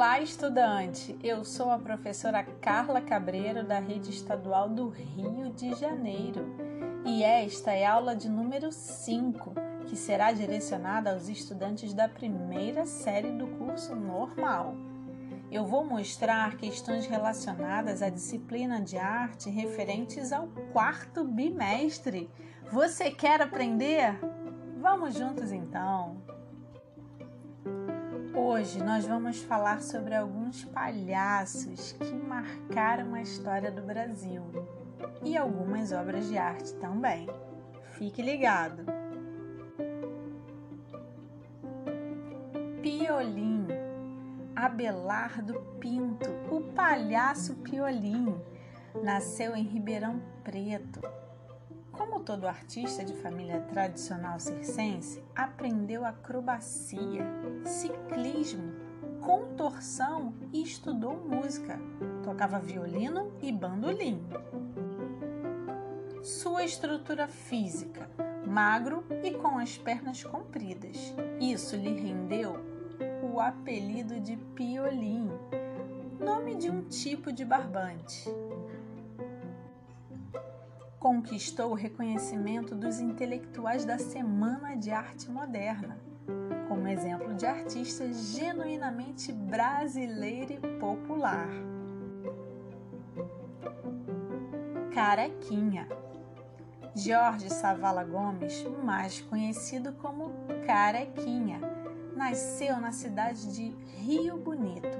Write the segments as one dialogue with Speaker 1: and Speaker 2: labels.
Speaker 1: Olá, estudante! Eu sou a professora Carla Cabreiro, da Rede Estadual do Rio de Janeiro, e esta é a aula de número 5, que será direcionada aos estudantes da primeira série do curso normal. Eu vou mostrar questões relacionadas à disciplina de arte referentes ao quarto bimestre. Você quer aprender? Vamos juntos então! Hoje nós vamos falar sobre alguns palhaços que marcaram a história do Brasil e algumas obras de arte também. Fique ligado! Piolim, Abelardo Pinto, o palhaço Piolim, nasceu em Ribeirão Preto como todo artista de família tradicional circense, aprendeu acrobacia, ciclismo, contorção e estudou música. Tocava violino e bandolim. Sua estrutura física, magro e com as pernas compridas. Isso lhe rendeu o apelido de Piolim, nome de um tipo de barbante conquistou o reconhecimento dos intelectuais da Semana de Arte Moderna, como exemplo de artista genuinamente brasileiro e popular. Carequinha. Jorge Savala Gomes, mais conhecido como Carequinha, nasceu na cidade de Rio Bonito,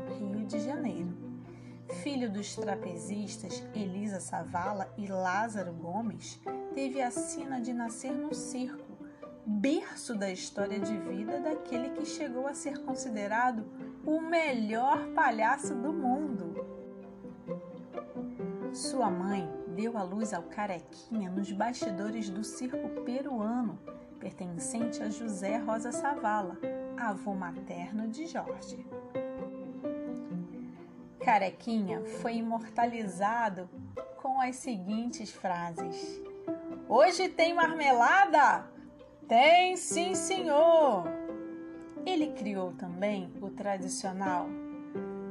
Speaker 1: filho dos trapezistas Elisa Savala e Lázaro Gomes, teve a sina de nascer no circo, berço da história de vida daquele que chegou a ser considerado o melhor palhaço do mundo. Sua mãe deu à luz ao Carequinha nos bastidores do circo peruano, pertencente a José Rosa Savala, avô materno de Jorge. Carequinha foi imortalizado com as seguintes frases: Hoje tem marmelada? Tem sim, senhor! Ele criou também o tradicional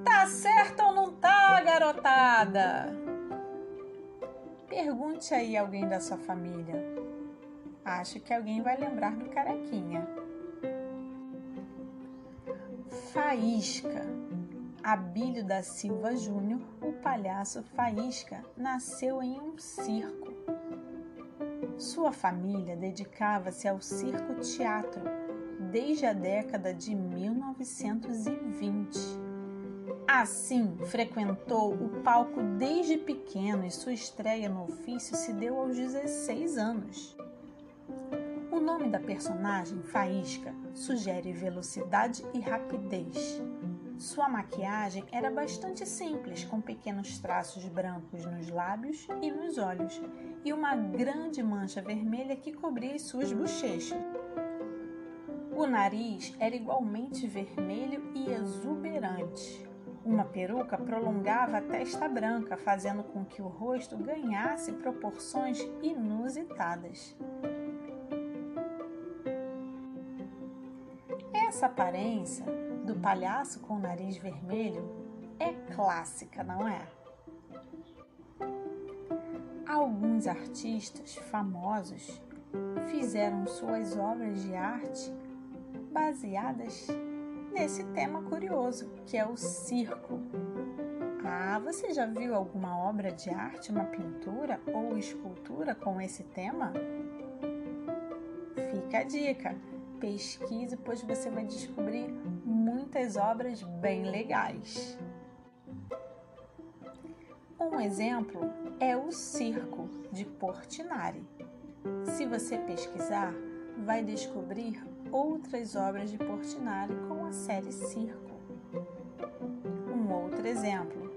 Speaker 1: Tá certo ou não tá, garotada? Pergunte aí alguém da sua família. Acho que alguém vai lembrar do Carequinha. Faísca Abílio da Silva Júnior, o palhaço Faísca, nasceu em um circo. Sua família dedicava-se ao circo-teatro desde a década de 1920. Assim, frequentou o palco desde pequeno e sua estreia no ofício se deu aos 16 anos. O nome da personagem, Faísca, sugere velocidade e rapidez. Sua maquiagem era bastante simples, com pequenos traços brancos nos lábios e nos olhos, e uma grande mancha vermelha que cobria as suas bochechas. O nariz era igualmente vermelho e exuberante. Uma peruca prolongava a testa branca, fazendo com que o rosto ganhasse proporções inusitadas. Essa aparência do palhaço com o nariz vermelho é clássica, não é? Alguns artistas famosos fizeram suas obras de arte baseadas nesse tema curioso, que é o circo. Ah, você já viu alguma obra de arte, uma pintura ou escultura com esse tema? Fica a dica pesquise, pois você vai descobrir muitas obras bem legais. Um exemplo é o Circo de Portinari. Se você pesquisar, vai descobrir outras obras de Portinari com a série Circo. Um outro exemplo,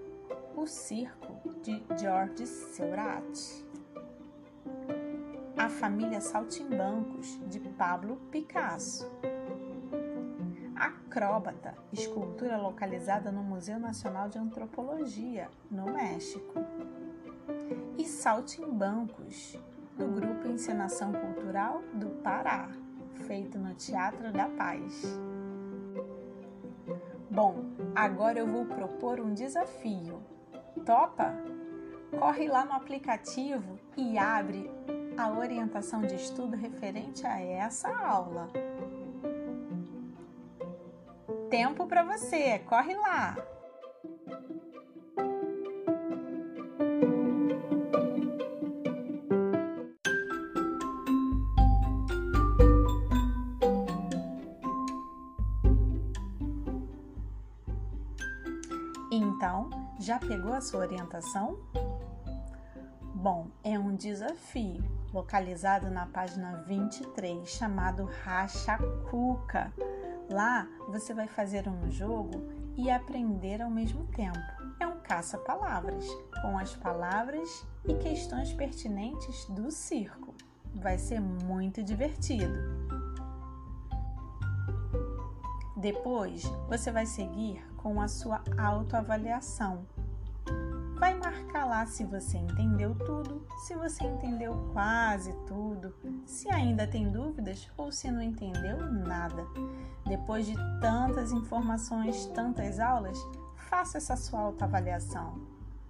Speaker 1: o Circo de George Seurat. A Família Saltimbancos, de Pablo Picasso. Acróbata, escultura localizada no Museu Nacional de Antropologia, no México. E Saltimbancos, do Grupo Encenação Cultural do Pará, feito no Teatro da Paz. Bom, agora eu vou propor um desafio. Topa? Corre lá no aplicativo e abre a orientação de estudo referente a essa aula. Tempo para você, corre lá! Então, já pegou a sua orientação? Bom, é um desafio localizado na página 23 chamado Racha Cuca. Lá você vai fazer um jogo e aprender ao mesmo tempo. É um caça-palavras com as palavras e questões pertinentes do circo. Vai ser muito divertido. Depois, você vai seguir com a sua autoavaliação. Vai marcar lá se você entendeu tudo, se você entendeu quase tudo, se ainda tem dúvidas ou se não entendeu nada. Depois de tantas informações, tantas aulas, faça essa sua autoavaliação.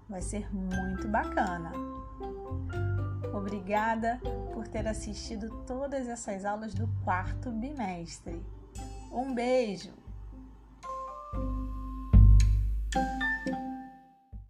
Speaker 1: Vai ser muito bacana. Obrigada por ter assistido todas essas aulas do quarto bimestre. Um beijo!